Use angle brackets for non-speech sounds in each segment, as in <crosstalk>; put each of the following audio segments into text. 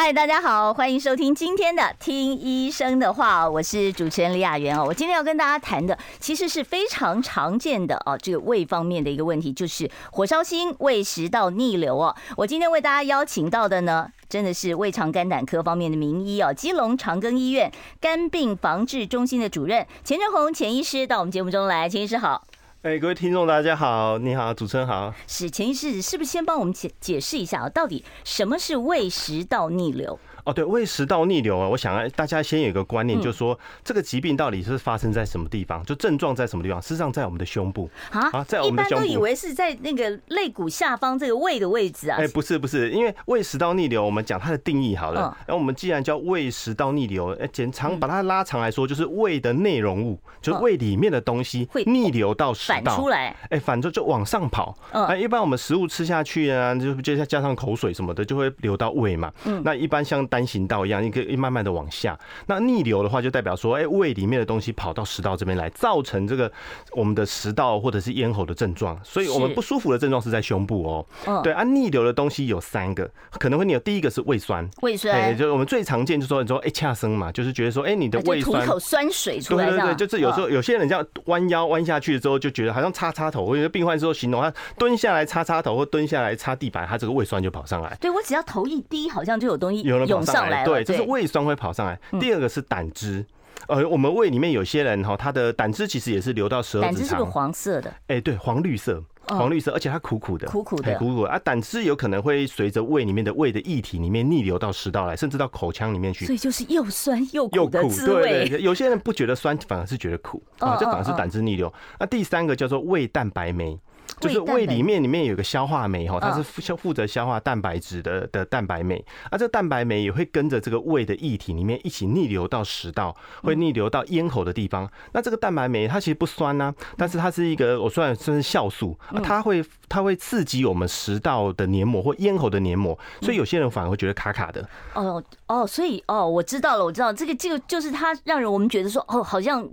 嗨，大家好，欢迎收听今天的《听医生的话》，我是主持人李雅媛哦。我今天要跟大家谈的，其实是非常常见的哦，这个胃方面的一个问题，就是火烧心、胃食道逆流哦。我今天为大家邀请到的呢，真的是胃肠肝胆科方面的名医哦，基隆长庚医院肝病防治中心的主任钱政弘钱医师到我们节目中来，钱医师好。哎，各位听众，大家好，你好，主持人好。是钱医师，是不是先帮我们解解释一下啊？到底什么是胃食道逆流？哦，对，胃食道逆流啊，我想大家先有一个观念，就是说这个疾病到底是发生在什么地方？就症状在什么地方？事实上，在我们的胸部啊，在我们的胸部。一般都以为是在那个肋骨下方这个胃的位置啊。哎，不是不是，因为胃食道逆流，我们讲它的定义好了。然后我们既然叫胃食道逆流，哎，简长把它拉长来说，就是胃的内容物，就是胃里面的东西会逆流到食道出来，哎，反正就往上跑。哎，一般我们食物吃下去啊，就就加上口水什么的，就会流到胃嘛。嗯，那一般像单行道一样，一个。一慢慢的往下，那逆流的话，就代表说，哎，胃里面的东西跑到食道这边来，造成这个我们的食道或者是咽喉的症状。所以我们不舒服的症状是在胸部哦。对啊，逆流的东西有三个，可能会你有。第一个是胃酸，胃酸，就是我们最常见，就是说你说哎，恰生嘛，就是觉得说，哎，你的胃酸，吐口酸水出来。对对对，就是有时候有些人这样弯腰弯下去之后，就觉得好像擦擦头。我有些病患之后形容他蹲下来擦擦头，或蹲下来擦地板，他这个胃酸就跑上来。对，我只要头一低，好像就有东西涌上来。对，就是胃酸会跑上来。第二个是胆汁，呃，我们胃里面有些人哈，他的胆汁其实也是流到十二指肠。胆汁是个黄色的，哎，对，黄绿色，黄绿色，而且它苦苦的，苦苦的，苦苦的啊。胆汁有可能会随着胃里面的胃的液体里面逆流到食道来，甚至到口腔里面去。所以就是又酸又苦的滋味。对对，有些人不觉得酸，反而是觉得苦啊，这反而是胆汁逆流。那第三个叫做胃蛋白酶。就是胃里面里面有个消化酶哈，它是负负责消化蛋白质的的蛋白酶，啊，这蛋白酶也会跟着这个胃的液体里面一起逆流到食道，会逆流到咽喉的地方。那这个蛋白酶它其实不酸呐，但是它是一个我算算是酵素，它会它会刺激我们食道的黏膜或咽喉的黏膜，所以有些人反而会觉得卡卡的。哦哦，所以哦，我知道了，我知道这个这个就是它让人我们觉得说哦，好像。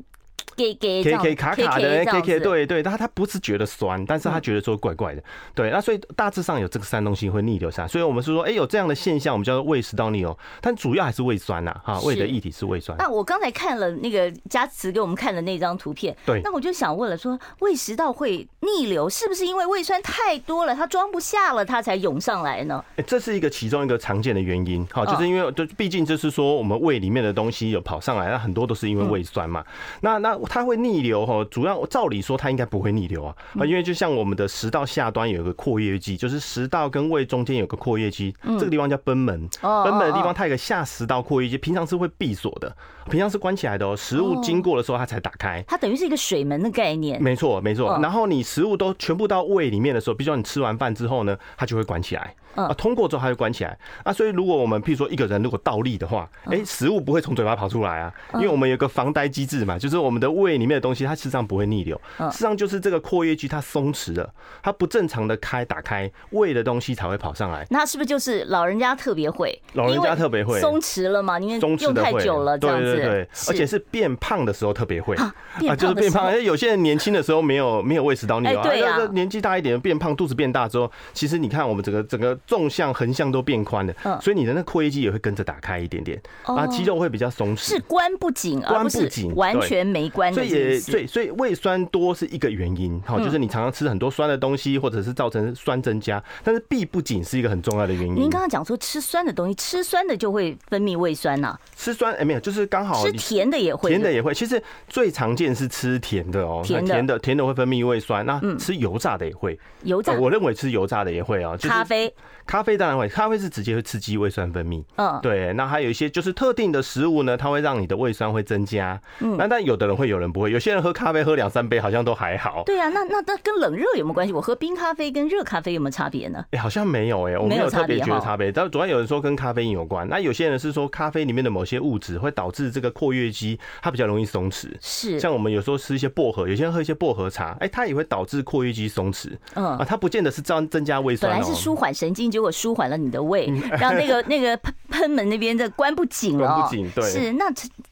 给给给给卡卡的，给给对对，他他不是觉得酸，但是他觉得说怪怪的，对，那所以大致上有这个三东西会逆流下，所以我们是说，哎，有这样的现象，我们叫做胃食道逆流，但主要还是胃酸呐，哈，胃的液体是胃酸。那我刚才看了那个佳慈给我们看的那张图片，对，那我就想问了，说胃食道会逆流，是不是因为胃酸太多了，它装不下了，它才涌上来呢？哎，这是一个其中一个常见的原因，哈，就是因为就毕竟就是说我们胃里面的东西有跑上来，那很多都是因为胃酸嘛，那那它会逆流。哈，主要照理说它应该不会逆流啊，啊，因为就像我们的食道下端有一个括约肌，就是食道跟胃中间有个括约肌，这个地方叫贲门，贲门的地方它有个下食道括约肌，平常是会闭锁的，平常是关起来的哦，食物经过的时候它才打开，它等于是一个水门的概念。没错，没错。然后你食物都全部到胃里面的时候，比如说你吃完饭之后呢，它就会关起来。啊，通过之后它就关起来啊，所以如果我们譬如说一个人如果倒立的话，哎，食物不会从嘴巴跑出来啊，因为我们有个防呆机制嘛，就是我们的胃里面的东西它实际上不会逆流，事实上就是这个括约肌它松弛了，它不正常的开打开，胃的东西才会跑上来。那是不是就是老人家特别会？老人家特别会松弛了嘛？因为用太久了，这样子。对对对，而且是变胖的时候特别会啊，就是变胖。而且有些人年轻的时候没有没有胃食道逆流啊，对啊，年纪大一点变胖，肚子变大之后，其实你看我们整个整个纵向横向。都变宽了，所以你的那括约肌也会跟着打开一点点，啊，肌肉会比较松弛，是关不紧，关不紧，完全没关。所以也，所以所以胃酸多是一个原因，好，就是你常常吃很多酸的东西，或者是造成酸增加，但是闭不紧是一个很重要的原因。您刚刚讲说吃酸的东西，吃酸的就会分泌胃酸呐？吃酸哎没有，就是刚好吃甜的也会，甜的也会。其实最常见是吃甜的哦，甜的甜的会分泌胃酸，那吃油炸的也会，油炸，我认为吃油炸的也会啊，咖啡，咖啡当然会，咖啡是直接会。刺激胃酸分泌，嗯，对，那还有一些就是特定的食物呢，它会让你的胃酸会增加，嗯，那但有的人会有有人不会，有些人喝咖啡喝两三杯好像都还好。对啊，那那那跟冷热有没有关系？我喝冰咖啡跟热咖啡有没有差别呢？哎，好像没有哎，我没有特别觉得差别。但主要有人说跟咖啡因有关，那有些人是说咖啡里面的某些物质会导致这个括约肌它比较容易松弛。是，像我们有时候吃一些薄荷，有些人喝一些薄荷茶，哎，它也会导致括约肌松弛。嗯啊，它不见得是增增加胃酸，本来是舒缓神经，结果舒缓了你的胃，让那个那个喷喷门那边的关不紧了。关不紧，对，是那。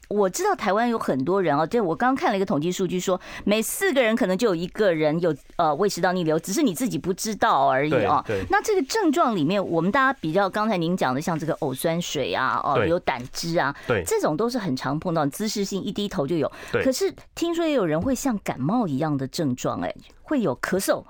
我知道台湾有很多人哦，这我刚刚看了一个统计数据，说每四个人可能就有一个人有呃胃食道逆流，只是你自己不知道而已哦。那这个症状里面，我们大家比较刚才您讲的，像这个呕酸水啊，哦，有胆汁啊，对，这种都是很常碰到，姿势性一低头就有。对。可是听说也有人会像感冒一样的症状，哎，会有咳嗽。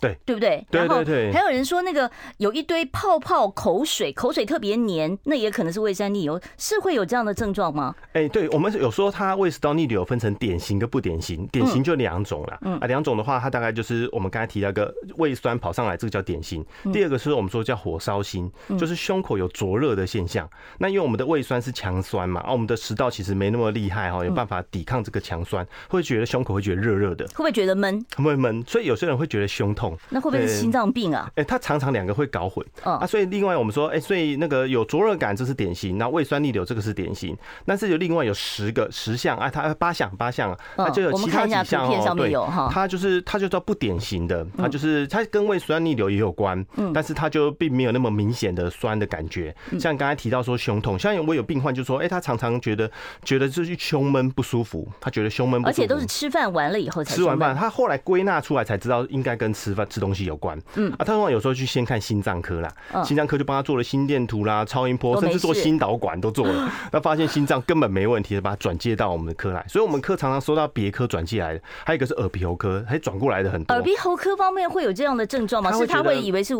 对，对不对？对对对。还有人说那个有一堆泡泡口水，口水特别黏，那也可能是胃酸逆流，是会有这样的症状吗？哎，对，我们有说它胃食道逆流分成典型跟不典型，典型就两种了。嗯啊，两种的话，它大概就是我们刚才提到一个胃酸跑上来，这个叫典型。第二个是我们说叫火烧心，就是胸口有灼热的现象。那因为我们的胃酸是强酸嘛，啊，我们的食道其实没那么厉害哈，有办法抵抗这个强酸，会觉得胸口会觉得热热的，会不会觉得闷？会闷，所以有些人会觉得胸痛。那会不会是心脏病啊？哎，他常常两个会搞混。啊，所以另外我们说，哎，所以那个有灼热感，这是典型；那胃酸逆流这个是典型。但是有另外有十个十项啊，它八项八项，那就有其他几项哦。对，它就是它就叫不典型的，它就是它跟胃酸逆流也有关，嗯但是它就并没有那么明显的酸的感觉。像刚才提到说胸痛，像我有病患就说，哎，他常常觉得觉得就是胸闷不舒服，他觉得胸闷，而且都是吃饭完了以后才吃完饭，他后来归纳出来才知道应该跟吃饭吃东西有关。嗯啊，他通常有时候去先看心脏科啦，心脏科就帮他做了心电图啦、超音波，甚至做心导管都做了，<laughs> 那发现心脏根本没问题，就把他转介到我们的科来。所以，我们科常常收到别科转介来的，还有一个是耳鼻喉科，还转过来的很多。耳鼻喉科方面会有这样的症状吗？是他会以为是。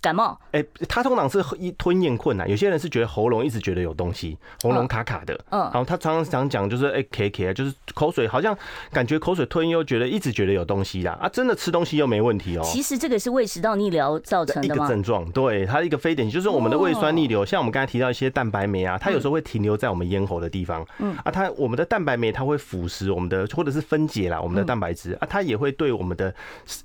感冒，哎，他通常是一吞咽困难，有些人是觉得喉咙一直觉得有东西，喉咙卡卡的，嗯，然后他常常讲就是哎，咳咳，就是口水好像感觉口水吞又觉得一直觉得有东西啦，啊，真的吃东西又没问题哦。其实这个是胃食道逆流造成的一个症状，对，它一个非典型就是我们的胃酸逆流，像我们刚才提到一些蛋白酶啊，它有时候会停留在我们咽喉的地方，嗯，啊，它我们的蛋白酶它会腐蚀我们的或者是分解啦我们的蛋白质。啊，它也会对我们的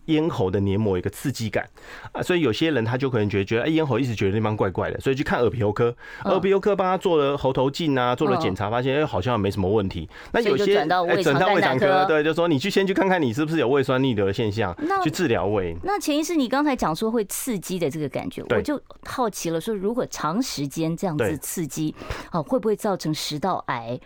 咽喉的黏膜一个刺激感。啊，所以有些人他就可能觉得觉得哎咽。喉一直觉得那方怪怪的，所以去看耳鼻喉科，耳鼻喉科帮他做了喉头镜啊，做了检查，发现哎好像没什么问题。那有些转到胃肠科，对，就说你去先去看看你是不是有胃酸逆流的现象，去治疗胃。那前医师，你刚才讲说会刺激的这个感觉，我就好奇了，说如果长时间这样子刺激，哦，会不会造成食道癌？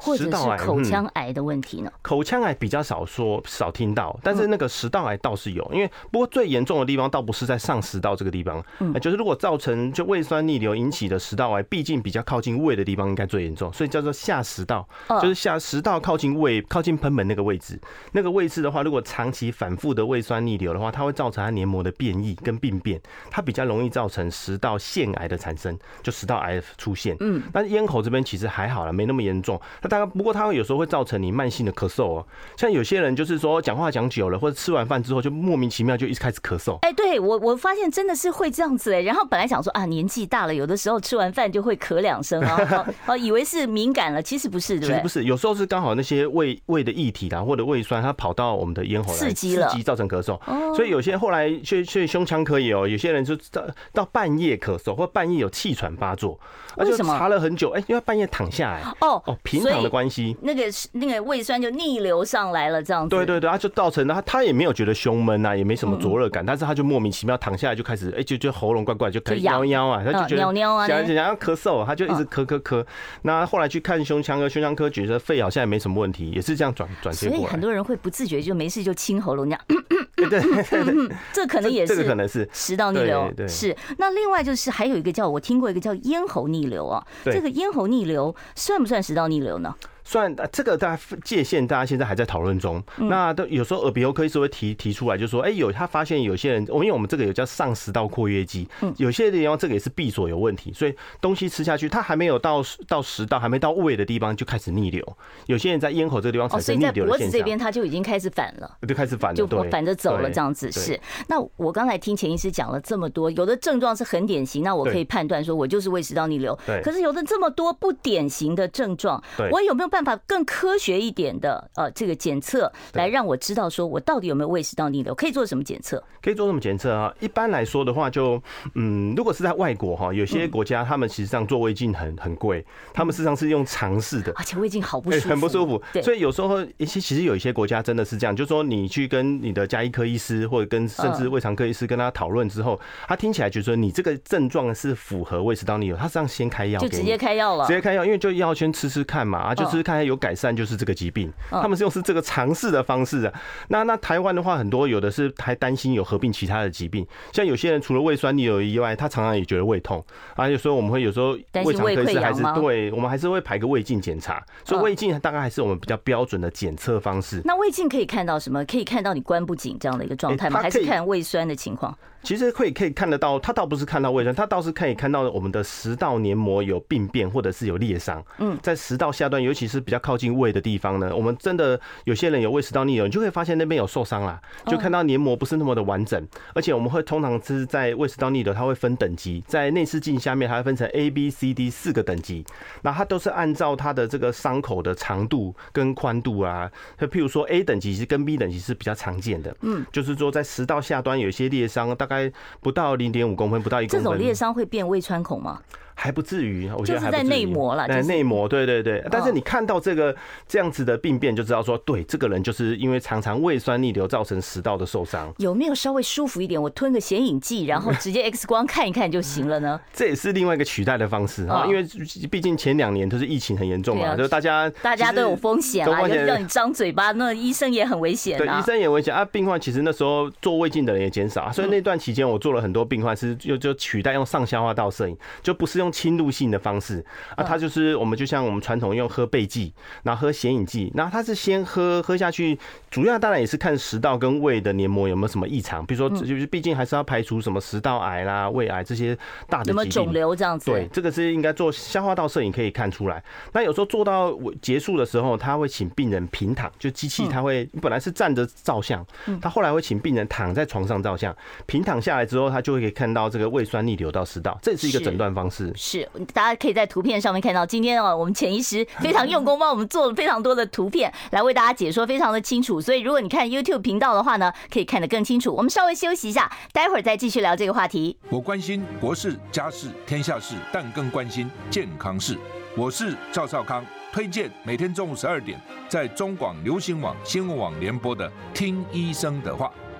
或者是口腔癌的问题呢？口腔癌比较少说，少听到，但是那个食道癌倒是有，因为不过最严重的地方倒不是在上食道这个地方，嗯，就是如果造成就胃酸逆流引起的食道癌，毕竟比较靠近胃的地方应该最严重，所以叫做下食道，就是下食道靠近胃、靠近喷门那个位置，那个位置的话，如果长期反复的胃酸逆流的话，它会造成它黏膜的变异跟病变，它比较容易造成食道腺癌的产生，就食道癌出现，嗯，但是咽喉这边其实还好了，没那么严重。大概不过，它会有时候会造成你慢性的咳嗽哦。像有些人就是说讲话讲久了，或者吃完饭之后就莫名其妙就一直开始咳嗽。哎，对我我发现真的是会这样子哎。然后本来想说啊，年纪大了，有的时候吃完饭就会咳两声啊，<laughs> 哦，以为是敏感了，其实不是，对不对？其实不是，有时候是刚好那些胃胃的液体啊，或者胃酸它跑到我们的咽喉来刺激了，刺激造成咳嗽。哦所以有些后来去去胸腔科也有，有些人就到到半夜咳嗽，或半夜有气喘发作，为什么？查了很久，哎，因为半夜躺下来哦哦，平躺的关系，那个是。那个胃酸就逆流上来了，这样子。对对对，他就造成了他他也没有觉得胸闷啊，也没什么灼热感，但是他就莫名其妙躺下来就开始，哎，就就喉咙怪怪，就开始喵喵啊，他就觉得想想要咳嗽，他就一直咳咳咳。那后来去看胸腔科，胸腔科觉得肺好像也没什么问题，也是这样转转接过来。所以很多人会不自觉就没事就清喉咙这样。<coughs> <laughs> 对，这可能也是，这个可能是食道逆流。是。那另外就是还有一个叫我听过一个叫咽喉逆流啊，这个咽喉逆流算不算食道逆流呢？算这个大家界限，大家现在还在讨论中。那都有时候耳鼻喉科医师会提提出来，就说，哎，有他发现有些人，我因为我们这个有叫上食道括约肌，有些地方这个也是闭锁有问题，所以东西吃下去，它还没有到到食道，还没到胃的地方就开始逆流。有些人在咽喉这个地方产生逆流的现象。哦，所以在脖子这边他就已经开始反了，就开始反了，就反着走了这样子。是。那我刚才听钱医师讲了这么多，有的症状是很典型，那我可以判断说我就是胃食道逆流。对。可是有的这么多不典型的症状，我有没有办办法更科学一点的呃这个检测，来让我知道说我到底有没有胃食道逆流？可以做什么检测？可以做什么检测啊？一般来说的话，就嗯，如果是在外国哈，有些国家他们实际上做胃镜很很贵，他们实际上是用尝试的，而且胃镜好不舒服，很不舒服。所以有时候一些其实有一些国家真的是这样，就是说你去跟你的家医科医师或者跟甚至胃肠科医师跟他讨论之后，他听起来就是说你这个症状是符合胃食道逆流，他实际上先开药，就直接开药了，直接开药，因为就要先吃吃看嘛，啊，就吃吃看有改善就是这个疾病，他们是用是这个尝试的方式啊。那那台湾的话，很多有的是还担心有合并其他的疾病，像有些人除了胃酸逆流以外，他常常也觉得胃痛啊。有时候我们会有时候胃肠科医师还是对我们还是会排个胃镜检查，所以胃镜大概还是我们比较标准的检测方式。那胃镜可以看到什么？可以看到你关不紧这样的一个状态吗？还是看胃酸的情况？其实可以可以看得到，他倒不是看到胃酸，他倒是可以看到我们的食道黏膜有病变或者是有裂伤。嗯，在食道下端，尤其是比较靠近胃的地方呢，我们真的有些人有胃食道逆流，你就会发现那边有受伤啦，就看到黏膜不是那么的完整。而且我们会通常是在胃食道逆流，它会分等级，在内视镜下面它会分成 A、B、C、D 四个等级，那它都是按照它的这个伤口的长度跟宽度啊，就譬如说 A 等级是跟 B 等级是比较常见的。嗯，就是说在食道下端有一些裂伤，大概不到零点五公分，不到一公分。这种裂伤会变胃穿孔吗？还不至于，我觉得还不至于。就是在内膜了，在内膜，对对对。但是你看到这个这样子的病变，就知道说，对，这个人就是因为常常胃酸逆流造成食道的受伤。有没有稍微舒服一点？我吞个显影剂，然后直接 <laughs> X 光看一看就行了呢？<laughs> 这也是另外一个取代的方式啊，因为毕竟前两年都是疫情很严重嘛，就大家大家都有风险啊，让你张嘴巴，那医生也很危险。对，医生也危险啊。病患其实那时候做胃镜的人也减少，啊所以那段期间我做了很多病患是又就取代用上消化道摄影，就不是用侵入性的方式。啊，它就是我们就像我们传统用喝钡剂，然后喝显影剂，然后它是先喝喝下去，主要当然也是看食道跟胃的黏膜有没有什么异常，比如说就是毕竟还是要排除什么食道癌啦、胃癌这些大的疾病，有没有肿瘤这样子？对，这个是应该做消化道摄影可以看出来。那有时候做到结束的时候，他会请病人平躺，就机器他会本来是站着照相，他后来会请病人躺在床上照相，平躺下来之后，他就会可以看到这个胃酸逆流到食道，这是一个诊断方式。是，是大家。可以在图片上面看到，今天哦，我们潜意识非常用功，帮我们做了非常多的图片来为大家解说，非常的清楚。所以如果你看 YouTube 频道的话呢，可以看得更清楚。我们稍微休息一下，待会儿再继续聊这个话题。我关心国事、家事、天下事，但更关心健康事。我是赵少康，推荐每天中午十二点在中广流行网、新闻网联播的《听医生的话》。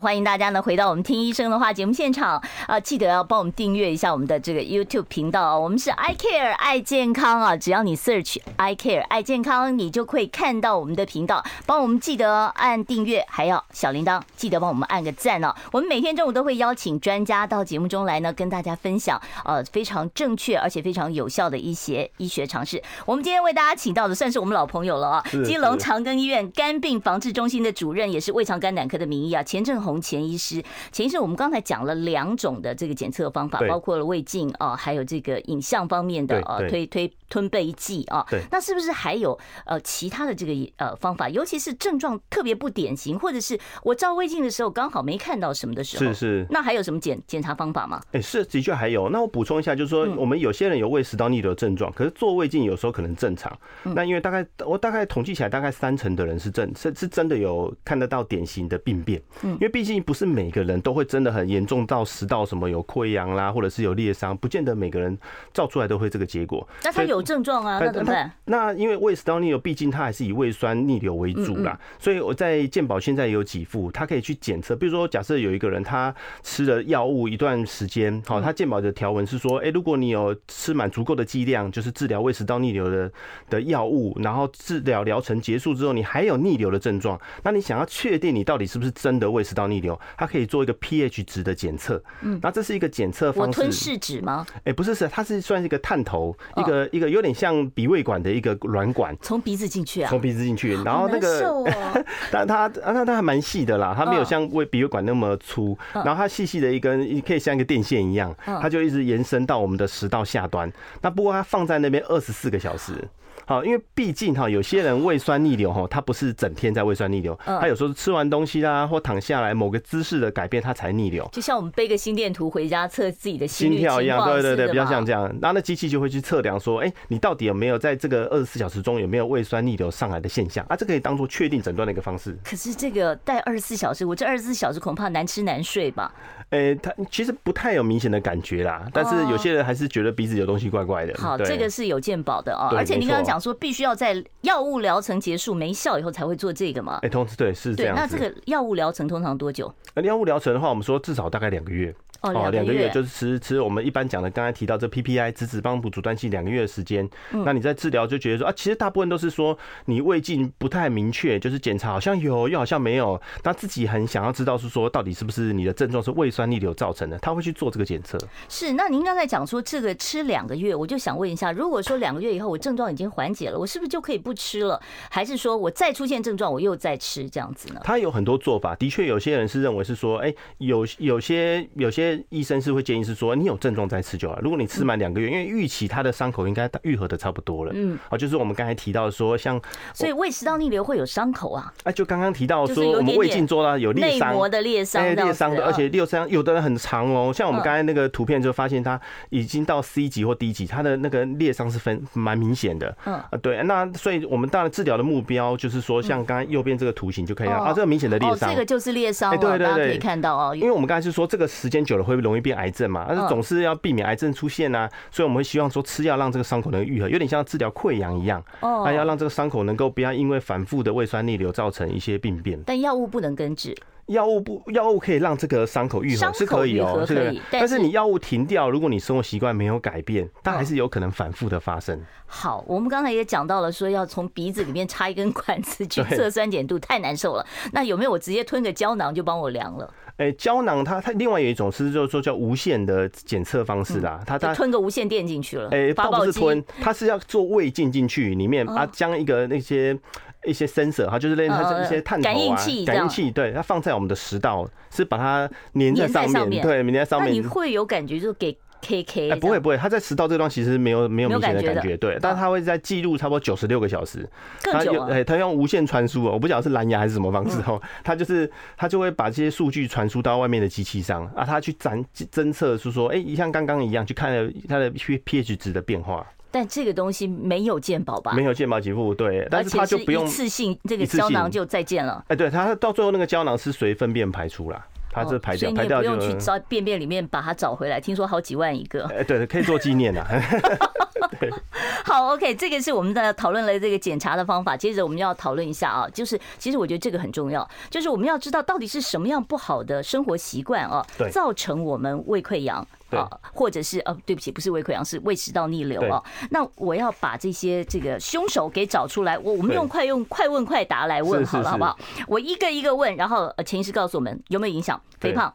欢迎大家呢回到我们听医生的话节目现场啊，记得要帮我们订阅一下我们的这个 YouTube 频道啊，我们是 I Care 爱健康啊，只要你 search I Care 爱健康，你就可以看到我们的频道，帮我们记得按订阅，还要小铃铛，记得帮我们按个赞哦。我们每天中午都会邀请专家到节目中来呢，跟大家分享呃非常正确而且非常有效的一些医学常识。我们今天为大家请到的算是我们老朋友了啊，基隆长庚医院肝病防治中心的主任，也是胃肠肝胆科的名医啊，钱政弘钱医师，前医师，我们刚才讲了两种的这个检测方法，包括了胃镜啊，还有这个影像方面的呃推推吞背剂啊。对，那是不是还有呃其他的这个呃方法？尤其是症状特别不典型，或者是我照胃镜的时候刚好没看到什么的时候，是是。那还有什么检检查方法吗？哎，是的确还有。那我补充一下，就是说我们有些人有胃食道逆流症状，可是做胃镜有时候可能正常。那因为大概我大概统计起来，大概三成的人是正是是真的有看得到典型的病变。嗯，因为毕竟不是。每个人都会真的很严重到食道什么有溃疡啦，或者是有裂伤，不见得每个人照出来都会这个结果。那他有症状啊，那怎么办？那因为胃食道逆流，毕竟它还是以胃酸逆流为主啦，所以我在健保现在也有几副，他可以去检测。比如说，假设有一个人他吃了药物一段时间，好，他健保的条文是说，哎，如果你有吃满足够的剂量，就是治疗胃食道逆流的的药物，然后治疗疗程结束之后，你还有逆流的症状，那你想要确定你到底是不是真的胃食道逆流，它可以做一个 pH 值的检测。嗯，那这是一个检测方式。我吞试纸吗？哎，不是，是它是算是一个探头，一个一个有点像鼻胃管的一个软管，从鼻子进去啊，从鼻子进去，然后那个，<laughs> 但它它它还蛮细的啦，它没有像胃鼻胃管那么粗，然后它细细的一根，可以像一个电线一样，它就一直延伸到我们的食道下端。那不过它放在那边二十四个小时。好，因为毕竟哈，有些人胃酸逆流哈，他不是整天在胃酸逆流，他有时候吃完东西啦，或躺下来某个姿势的改变，他才逆流。就像我们背个心电图回家测自己的心跳一样，对对对，比较像这样。然后那机器就会去测量说，哎，你到底有没有在这个二十四小时中有没有胃酸逆流上来的现象啊？这可以当做确定诊断的一个方式。可是这个戴二十四小时，我这二十四小时恐怕难吃难睡吧？哎，他其实不太有明显的感觉啦，但是有些人还是觉得鼻子有东西怪怪的。好，这个是有健保的哦，而且您刚刚讲说必须要在药物疗程结束没效以后才会做这个吗？哎，通知对是这样。那这个药物疗程通常多久？呃，药物疗程的话，我们说至少大概两个月。哦，两个月就是吃吃我们一般讲的，刚才提到这 PPI 质子帮补阻断剂两个月的时间。那你在治疗就觉得说啊，其实大部分都是说你胃镜不太明确，就是检查好像有又好像没有，那自己很想要知道是说到底是不是你的症状是胃酸逆流造成的，他会去做这个检测。是，那您刚才讲说这个吃两个月，我就想问一下，如果说两个月以后我症状已经缓解了，我是不是就可以不吃了？还是说我再出现症状我又再吃这样子呢？他有很多做法，的确有些人是认为是说，哎，有有些有些医生是会。建议是说，你有症状再吃就好。如果你吃满两个月，因为预期他的伤口应该愈合的差不多了。嗯，啊，就是我们刚才提到说，像所以胃食道逆流会有伤口啊。哎，就刚刚提到说，我们胃镜做到有裂伤，内膜的裂伤，哎，裂伤的，而且裂伤有的人很长哦。像我们刚才那个图片就发现，他已经到 C 级或 D 级，他的那个裂伤是分蛮明显的。嗯啊，对，那所以我们当然治疗的目标就是说，像刚刚右边这个图形就可以了啊，这个明显的裂伤，这个就是裂伤，哎，对对对，可以看到哦。因为我们刚才是说，这个时间久了会容易变癌症嘛，但是总是。要避免癌症出现啊，所以我们会希望说吃药让这个伤口能愈合，有点像治疗溃疡一样。哦，那要让这个伤口能够不要因为反复的胃酸逆流造成一些病变。但药物不能根治。药物不，药物可以让这个伤口愈合是可以哦，可以。但是你药物停掉，如果你生活习惯没有改变，它还是有可能反复的发生。好，我们刚才也讲到了，说要从鼻子里面插一根管子去 <laughs> 测酸碱度，太难受了。那有没有我直接吞个胶囊就帮我量了？哎，胶囊它它另外有一种是就是说叫无线的检测方式啦，它它吞个无线电进去了。哎，倒不是吞，它是要做胃镜进去里面啊，将一个那些。一些 sensor，它就是类似一些探头啊，感应器，感应器，对，它放在我们的食道，是把它粘在上面，对，粘在上面。那你会有感觉，就给 K K？哎，不会不会，它在食道这段其实没有没有明显的感觉，对，但是它会在记录差不多九十六个小时，更久。哎，它用无线传输哦，我不晓得是蓝牙还是什么方式哦，它就是它就会把这些数据传输到外面的机器上啊，它去侦侦测是说，哎，像刚刚一样去看了它的 pH 值的变化。但这个东西没有鉴保吧？没有健保给付，对。但是它就不用一次性，这个胶囊就再见了。哎，对，它到最后那个胶囊是随粪便排出啦，它是排掉，排掉就不用去找便便里面把它找回来。听说好几万一个。哎，对，可以做纪念呐。<laughs> <laughs> 好，OK，这个是我们在讨论了这个检查的方法。接着我们要讨论一下啊，就是其实我觉得这个很重要，就是我们要知道到底是什么样不好的生活习惯啊，造成我们胃溃疡。啊，或者是呃，对不起，不是胃溃疡，是胃食道逆流啊。那我要把这些这个凶手给找出来，我我们用快用快问快答来问好了，好不好？我一个一个问，然后呃，钱医师告诉我们有没有影响？肥胖，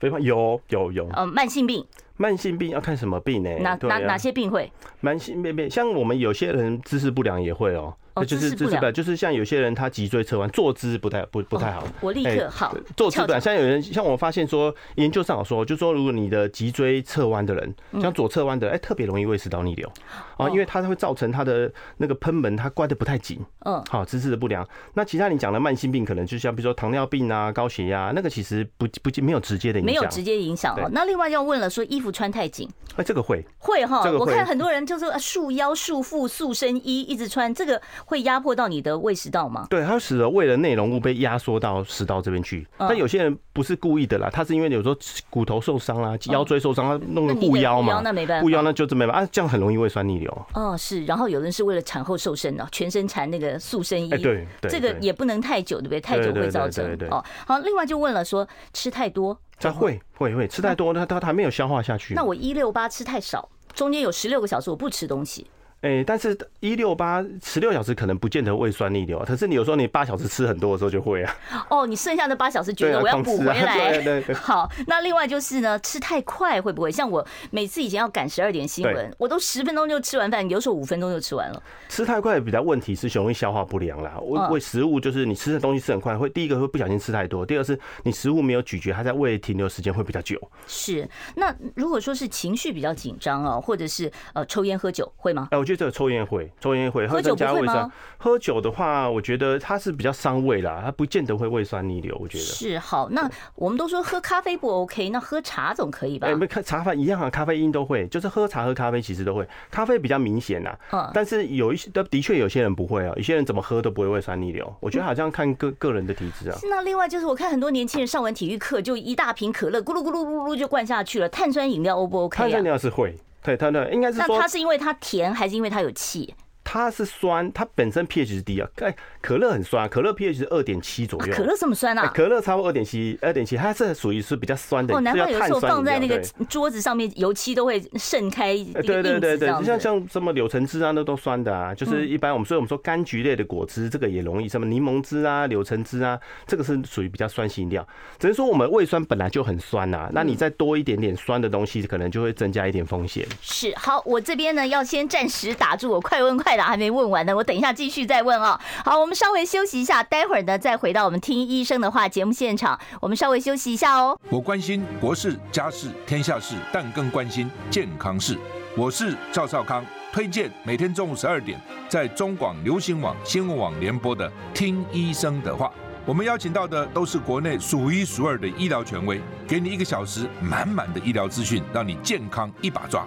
肥胖有有有。呃，慢性病，慢性病要看什么病呢？哪哪哪些病会？慢性病病，像我们有些人姿势不良也会哦。哦，就是姿势不，就是像有些人他脊椎侧弯，坐姿不太不不太好。我立刻好坐姿不良，像有人像我发现说，研究上有说，就说如果你的脊椎侧弯的人，像左侧弯的，哎，特别容易胃食道逆流啊，因为它会造成它的那个喷门它关的不太紧。嗯，好，姿势的不良。那其他你讲的慢性病，可能就像比如说糖尿病啊、高血压，那个其实不不没有直接的影响，没有直接影响哦。那另外要问了，说衣服穿太紧，哎，这个会会哈，我看很多人就是束腰、束腹、束身衣一直穿，这个会压迫到你的胃食道吗？对，它使得胃的内容物被压缩到食道这边去。但有些人不是故意的啦，他是因为有时候骨头受伤啊，腰椎受伤，他弄个护腰嘛，那没办法，护腰那就这没办法啊，这样很容易胃酸逆流。哦，是。然后有人是为了产后瘦身的，全身缠那个塑身衣，对，这个也不能太久，对不对？太久会造成哦。好，另外就问了说，吃太多，他会会会吃太多，它它还没有消化下去。那我一六八吃太少，中间有十六个小时我不吃东西。哎，但是一六八十六小时可能不见得胃酸逆流，可是你有时候你八小时吃很多的时候就会啊。哦，你剩下的八小时觉得我要补回来。对对对。好，那另外就是呢，吃太快会不会？像我每次以前要赶十二点新闻，我都十分钟就吃完饭，有时候五分钟就吃完了。吃太快比较问题是容易消化不良啦。胃胃食物就是你吃的东西吃很快，会第一个会不小心吃太多，第二是你食物没有咀嚼，它在胃停留时间会比较久。是。那如果说是情绪比较紧张啊，或者是呃抽烟喝酒会吗？哎，我觉得这个抽烟会。抽烟会，喝酒不会吗？喝酒的话，我觉得它是比较伤胃啦，它不见得会胃酸逆流。我觉得是好。那我们都说喝咖啡不 OK，那喝茶总可以吧？哎，没，茶饭一样啊，咖啡因都会，就是喝茶喝咖啡其实都会，咖啡比较明显呐。嗯，但是有一些的的确有些人不会啊，有些人怎么喝都不会胃酸逆流。我觉得好像看个个人的体质啊。那另外就是我看很多年轻人上完体育课就一大瓶可乐咕噜咕噜咕噜就灌下去了，碳酸饮料 O 不 OK 啊？碳酸饮料是会，对，它那应该是说，那它是因为它甜还是因为它有气？它是酸，它本身 pH 是低啊。哎，可乐很酸，可乐 pH 是二点七左右。可乐这么酸啊？可乐差不多二点七，二点七，它是属于是比较酸的。哦，难怪有时候放在那个桌子上面，油漆都会渗开。对对对对，就像像什么柳橙汁啊，那都酸的啊。就是一般我们所以我们说柑橘类的果汁，这个也容易什么柠檬汁啊、柳橙汁啊，这个是属于比较酸性料。只能说我们胃酸本来就很酸呐，那你再多一点点酸的东西，可能就会增加一点风险。是，好，我这边呢要先暂时打住，我快问快答还没问完呢，我。等一下，继续再问啊！好，我们稍微休息一下，待会儿呢再回到我们听医生的话节目现场。我们稍微休息一下哦。我关心国事、家事、天下事，但更关心健康事。我是赵少康，推荐每天中午十二点在中广流行网、新闻网联播的《听医生的话》。我们邀请到的都是国内数一数二的医疗权威，给你一个小时满满的医疗资讯，让你健康一把抓。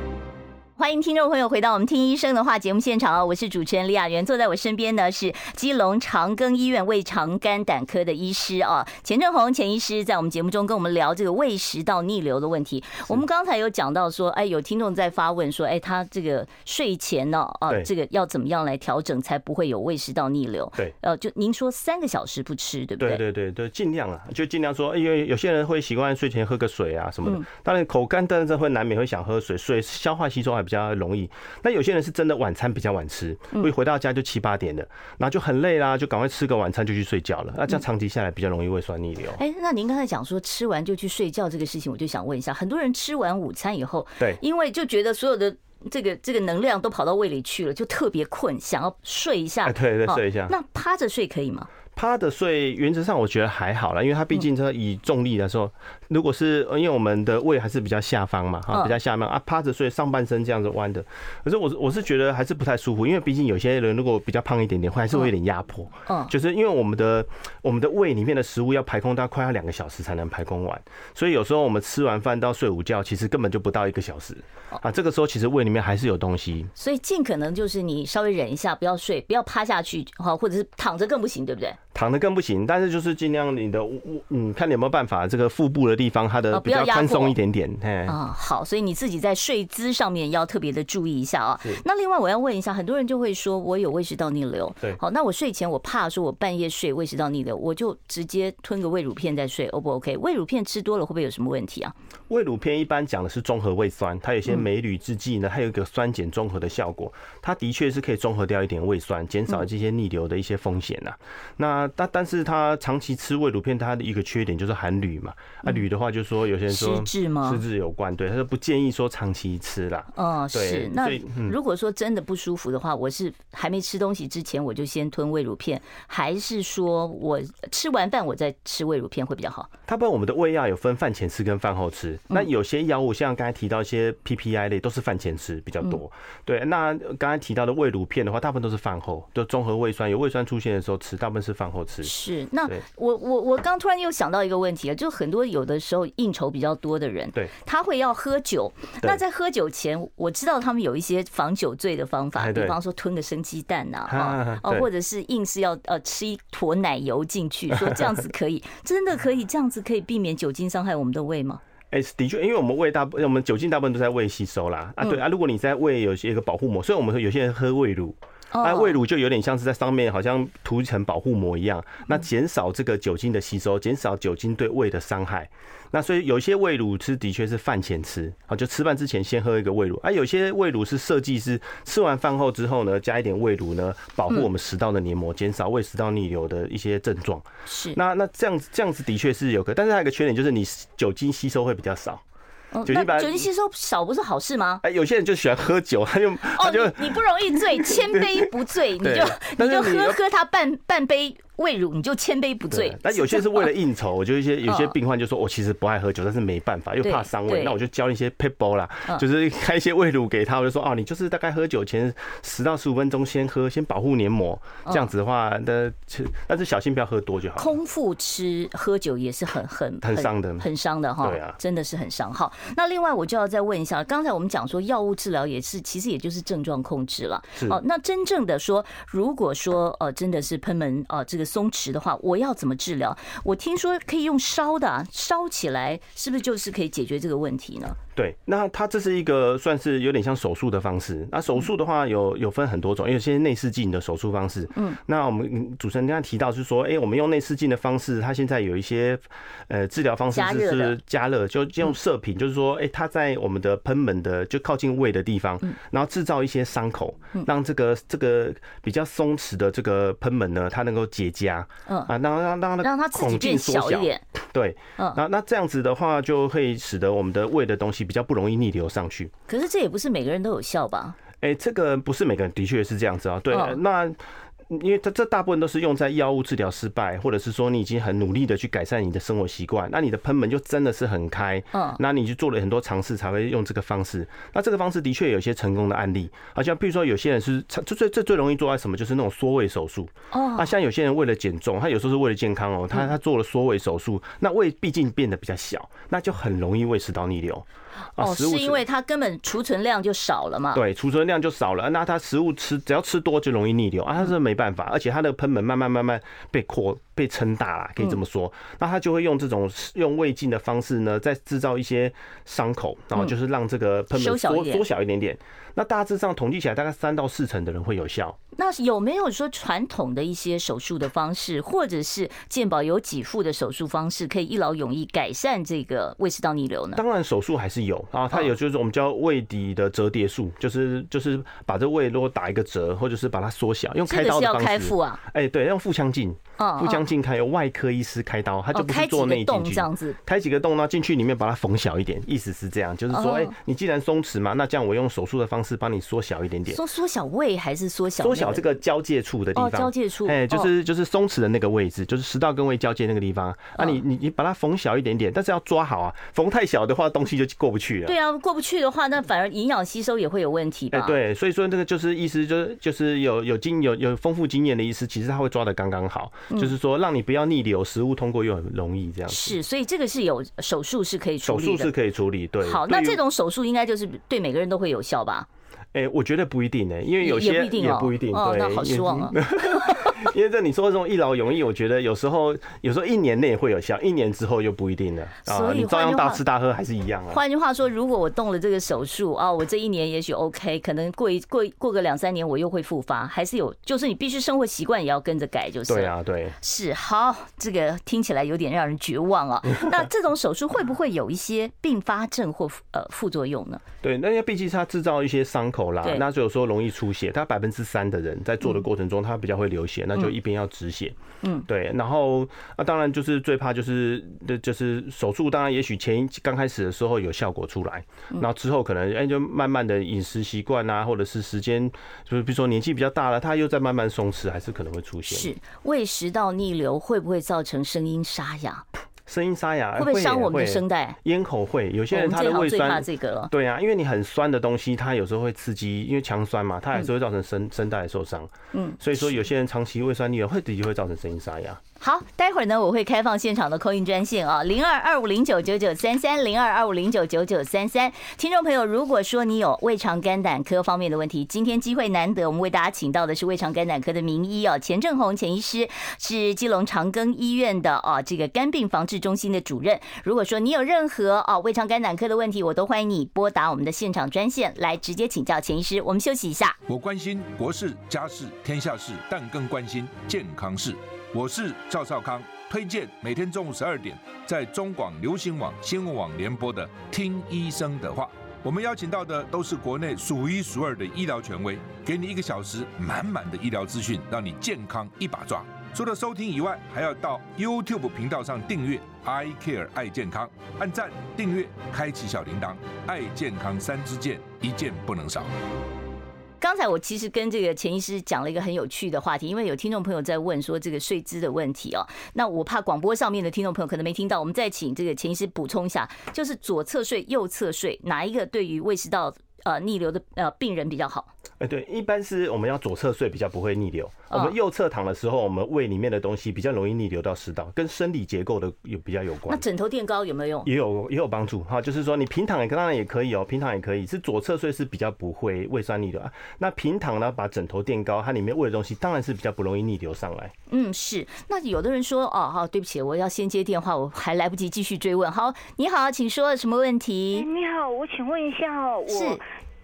欢迎听众朋友回到我们听医生的话节目现场啊！我是主持人李雅媛，坐在我身边的是基隆长庚医院胃肠肝胆科的医师啊，钱政弘钱医师，在我们节目中跟我们聊这个胃食道逆流的问题。我们刚才有讲到说，哎，有听众在发问说，哎，他这个睡前呢，啊，这个要怎么样来调整才不会有胃食道逆流？对，呃，就您说三个小时不吃，对不对？对对对对，尽量啊，就尽量说，因为有些人会习惯睡前喝个水啊什么的，当然口干，但是会难免会想喝水，水消化吸收还比较容易。那有些人是真的晚餐比较晚吃，会回到家就七八点了，然后就很累啦，就赶快吃个晚餐就去睡觉了。那这样长期下来比较容易胃酸逆流。哎，那您刚才讲说吃完就去睡觉这个事情，我就想问一下，很多人吃完午餐以后，对，因为就觉得所有的这个这个能量都跑到胃里去了，就特别困，想要睡一下。对对，睡一下。那趴着睡可以吗？趴着睡，原则上我觉得还好啦，因为它毕竟它以重力来说，如果是因为我们的胃还是比较下方嘛，哈，比较下面啊，趴着睡，上半身这样子弯的，可是我是我是觉得还是不太舒服，因为毕竟有些人如果比较胖一点点，会还是会有点压迫，嗯，就是因为我们的我们的胃里面的食物要排空，大概快要两个小时才能排空完，所以有时候我们吃完饭到睡午觉，其实根本就不到一个小时。啊，这个时候其实胃里面还是有东西，所以尽可能就是你稍微忍一下，不要睡，不要趴下去，哈，或者是躺着更不行，对不对？躺着更不行，但是就是尽量你的，嗯，看你有没有办法，这个腹部的地方它的比较宽松一点点，哎，啊，好，所以你自己在睡姿上面要特别的注意一下啊。那另外我要问一下，很多人就会说我有胃食道逆流，对，好，那我睡前我怕说我半夜睡胃食道逆流，我就直接吞个胃乳片再睡，O 不 OK？胃乳片吃多了会不会有什么问题啊？胃乳片一般讲的是中和胃酸，它有些镁铝制剂呢，它有一个酸碱中和的效果，它的确是可以中和掉一点胃酸，减少这些逆流的一些风险呐。那但但是它长期吃胃乳片，它的一个缺点就是含铝嘛。啊，铝的话，就是说有些人说失智吗？失智有关，对，他说不建议说长期吃啦。嗯，是。那如果说真的不舒服的话，我是还没吃东西之前我就先吞胃乳片，还是说我吃完饭我再吃胃乳片会比较好？他把我们的胃药有分饭前吃跟饭后吃。那有些药物像刚才提到一些 PPI 类都是饭前吃比较多。对，那刚才提到的胃乳片的话，大部分都是饭后，就综合胃酸有胃酸出现的时候吃，大部分是饭后吃。是。那我我我刚突然又想到一个问题啊，就很多有的时候应酬比较多的人，对，他会要喝酒。那在喝酒前，我知道他们有一些防酒醉的方法，比方说吞个生鸡蛋呐，啊，哦，或者是硬是要呃吃一坨奶油进去，说这样子可以，<laughs> 真的可以这样子可以避免酒精伤害我们的胃吗？哎，的确，因为我们胃大部分我们酒精大部分都在胃吸收啦。啊，对啊，如果你在胃有些一个保护膜，所以我们说有些人喝胃乳。啊，胃乳就有点像是在上面好像涂一层保护膜一样，那减少这个酒精的吸收，减少酒精对胃的伤害。那所以有些胃乳吃的确是饭前吃，啊，就吃饭之前先喝一个胃乳，啊，有些胃乳是设计是吃完饭后之后呢，加一点胃乳呢，保护我们食道的黏膜，减少胃食道逆流的一些症状。是，那那这样子这样子的确是有个，但是还有个缺点就是你酒精吸收会比较少。酒精酒精吸收少不是好事吗？哎，有些人就喜欢喝酒，<laughs> 他就哦就你不容易醉，<laughs> 千杯不醉，你就你就喝喝他半半杯。胃乳你就千杯不醉，但有些是为了应酬。我觉得一些有些病患就说，我其实不爱喝酒，但是没办法，又怕伤胃，那我就教一些撇步啦，就是开一些胃乳给他，我就说哦，你就是大概喝酒前十到十五分钟先喝，先保护黏膜，这样子的话，那但是小心不要喝多就好。空腹吃喝酒也是很很很伤的，很伤的哈。对啊，真的是很伤。好，那另外我就要再问一下，刚才我们讲说药物治疗也是，其实也就是症状控制了。哦，那真正的说，如果说呃真的是喷门啊这个松弛的话，我要怎么治疗？我听说可以用烧的，烧起来是不是就是可以解决这个问题呢？对，那它这是一个算是有点像手术的方式。那手术的话有有分很多种，有些内视镜的手术方式。嗯，那我们主持人刚刚提到是说，哎，我们用内视镜的方式，它现在有一些呃治疗方式是加热，就用射频，就是说，哎，它在我们的喷门的就靠近胃的地方，然后制造一些伤口，让这个这个比较松弛的这个喷门呢，它能够结痂。嗯啊，让让让它让它孔径缩小一点。对，嗯，那那这样子的话，就会使得我们的胃的东西比较不容易逆流上去。可是这也不是每个人都有效吧？哎，这个不是每个人，的确是这样子啊。对，那。因为它这大部分都是用在药物治疗失败，或者是说你已经很努力的去改善你的生活习惯，那你的喷门就真的是很开，嗯，那你就做了很多尝试才会用这个方式。那这个方式的确有一些成功的案例，好像比如说有些人是最最最最容易做到什么，就是那种缩胃手术。哦，那像有些人为了减重，他有时候是为了健康哦，他他做了缩胃手术，那胃毕竟变得比较小，那就很容易胃食道逆流。哦，是因为它根本储存量就少了嘛？对，储存量就少了，那它食物吃只要吃多就容易逆流啊，它是没办法，而且它的喷门慢慢慢慢被扩被撑大了，可以这么说，那他就会用这种用胃镜的方式呢，再制造一些伤口，然后就是让这个喷门缩缩小一点点。那大致上统计起来，大概三到四成的人会有效。那有没有说传统的一些手术的方式，或者是健保有给付的手术方式，可以一劳永逸改善这个胃食道逆流呢？当然，手术还是有啊，它有就是我们叫胃底的折叠术，就是就是把这胃如果打一个折，或者是把它缩小，用开刀的方式。这个是要开腹啊？哎，对，用腹腔镜。腹腔镜开，由外科医师开刀，他就不是做内镜这样子，开几个洞呢？进去里面把它缝小一点，意思是这样，就是说，哎，你既然松弛嘛，那这样我用手术的方式帮你缩小一点点。缩缩小胃还是缩小？缩小这个交界处的地方。交界处，哎，就是就是松弛的那个位置，就是食道跟胃交界那个地方。啊，你你你把它缝小一点点，但是要抓好啊，缝太小的话，东西就过不去了。对啊，过不去的话，那反而营养吸收也会有问题吧？哎，对，所以说这个就是意思，就是就是有有经有有丰富经验的医师，其实他会抓的刚刚好，就是说让你。不要逆流，食物通过又很容易这样子。是，所以这个是有手术是可以处理的。手术是可以处理，对。好，那这种手术应该就是对每个人都会有效吧？哎，我觉得不一定呢，因为有些也不一定。哦，那好失望啊。因为这你说这种一劳永逸，我觉得有时候有时候一年内会有效，一年之后又不一定了啊。你照样大吃大喝还是一样啊。换句话说，如果我动了这个手术啊，我这一年也许 OK，可能过一过过个两三年我又会复发，还是有，就是你必须生活习惯也要跟着改，就是。对啊，对。是好，这个听起来有点让人绝望啊。<laughs> 那这种手术会不会有一些并发症或呃副作用呢？对，那因为毕竟它制造一些伤口啦，那就有时候容易出血。他百分之三的人在做的过程中，他比较会流血，那就一边要止血。嗯，对。然后那当然就是最怕就是的就是手术，当然也许前刚开始的时候有效果出来，然后之后可能哎就慢慢的饮食习惯啊，或者是时间，就是比如说年纪比较大了，他又在慢慢松弛，还是可能会出现。是胃食道逆流会不会造成声音沙哑？声音沙哑会不会伤我们的声带？咽口会，有些人他的胃酸这个了。对啊，因为你很酸的东西，它有时候会刺激，因为强酸嘛，它还是会造成声声带受伤。嗯，所以说有些人长期胃酸逆流会的确会造成声音沙哑。好，待会儿呢，我会开放现场的 call in 专线啊，零二二五零九九九三三，零二二五零九九九三三。听众朋友，如果说你有胃肠肝胆科方面的问题，今天机会难得，我们为大家请到的是胃肠肝胆科的名医哦，钱正红钱医师，是基隆长庚医院的啊这个肝病防治中心的主任。如果说你有任何啊胃肠肝胆科的问题，我都欢迎你拨打我们的现场专线来直接请教钱医师。我们休息一下。我关心国事、家事、天下事，但更关心健康事。我是赵少康，推荐每天中午十二点在中广流行网、新闻网联播的《听医生的话》。我们邀请到的都是国内数一数二的医疗权威，给你一个小时满满的医疗资讯，让你健康一把抓。除了收听以外，还要到 YouTube 频道上订阅 “I Care 爱健康”，按赞、订阅、开启小铃铛，爱健康三支箭，一件不能少。刚才我其实跟这个钱医师讲了一个很有趣的话题，因为有听众朋友在问说这个睡姿的问题哦，那我怕广播上面的听众朋友可能没听到，我们再请这个钱医师补充一下，就是左侧睡、右侧睡，哪一个对于胃食道呃逆流的呃病人比较好？哎，对，一般是我们要左侧睡比较不会逆流。我们右侧躺的时候，我们胃里面的东西比较容易逆流到食道，跟生理结构的有比较有关。那枕头垫高有没有用？也有也有帮助哈，就是说你平躺也当然也可以哦，平躺也可以，是左侧睡是比较不会胃酸逆流啊。那平躺呢，把枕头垫高，它里面胃的东西当然是比较不容易逆流上来。嗯，是。那有的人说哦，好，对不起，我要先接电话，我还来不及继续追问。好，你好，请说什么问题？你好，我请问一下哦，我。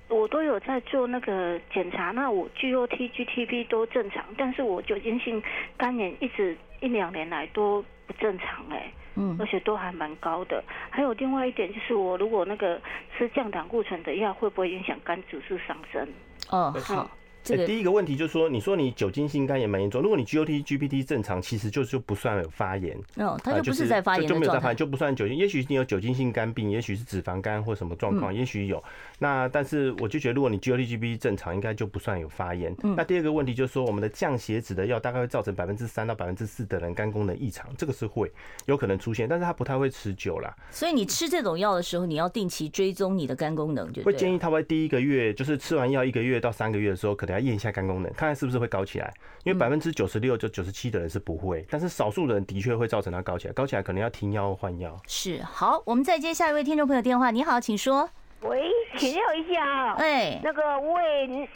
我都有在做那个检查，那我 GOT、GTP 都正常，但是我酒精性肝炎一直一两年来都不正常哎，嗯，而且都还蛮高的。还有另外一点就是，我如果那个吃降胆固醇的药，会不会影响肝指数上升？哦，好。欸、第一个问题就是说，你说你酒精性肝炎蛮严重，如果你 GOT、GPT 正常，其实就就不算有发炎。哦，它就不是在发炎，就没有在发炎，就不算酒精。也许你有酒精性肝病，也许是脂肪肝或什么状况，也许有。那但是我就觉得，如果你 GOT、GPT 正常，应该就不算有发炎。那第二个问题就是说，我们的降血脂的药大概会造成百分之三到百分之四的人肝功能异常，这个是会有可能出现，但是它不太会持久啦。所以你吃这种药的时候，你要定期追踪你的肝功能，就会建议他会第一个月，就是吃完药一个月到三个月的时候，可能要验一下肝功能。看看是不是会高起来，因为百分之九十六就九十七的人是不会，但是少数的人的确会造成它高起来，高起来可能要停药换药。是，好，我们再接下一位听众朋友电话。你好，请说。喂，请教一下啊，哎，那个胃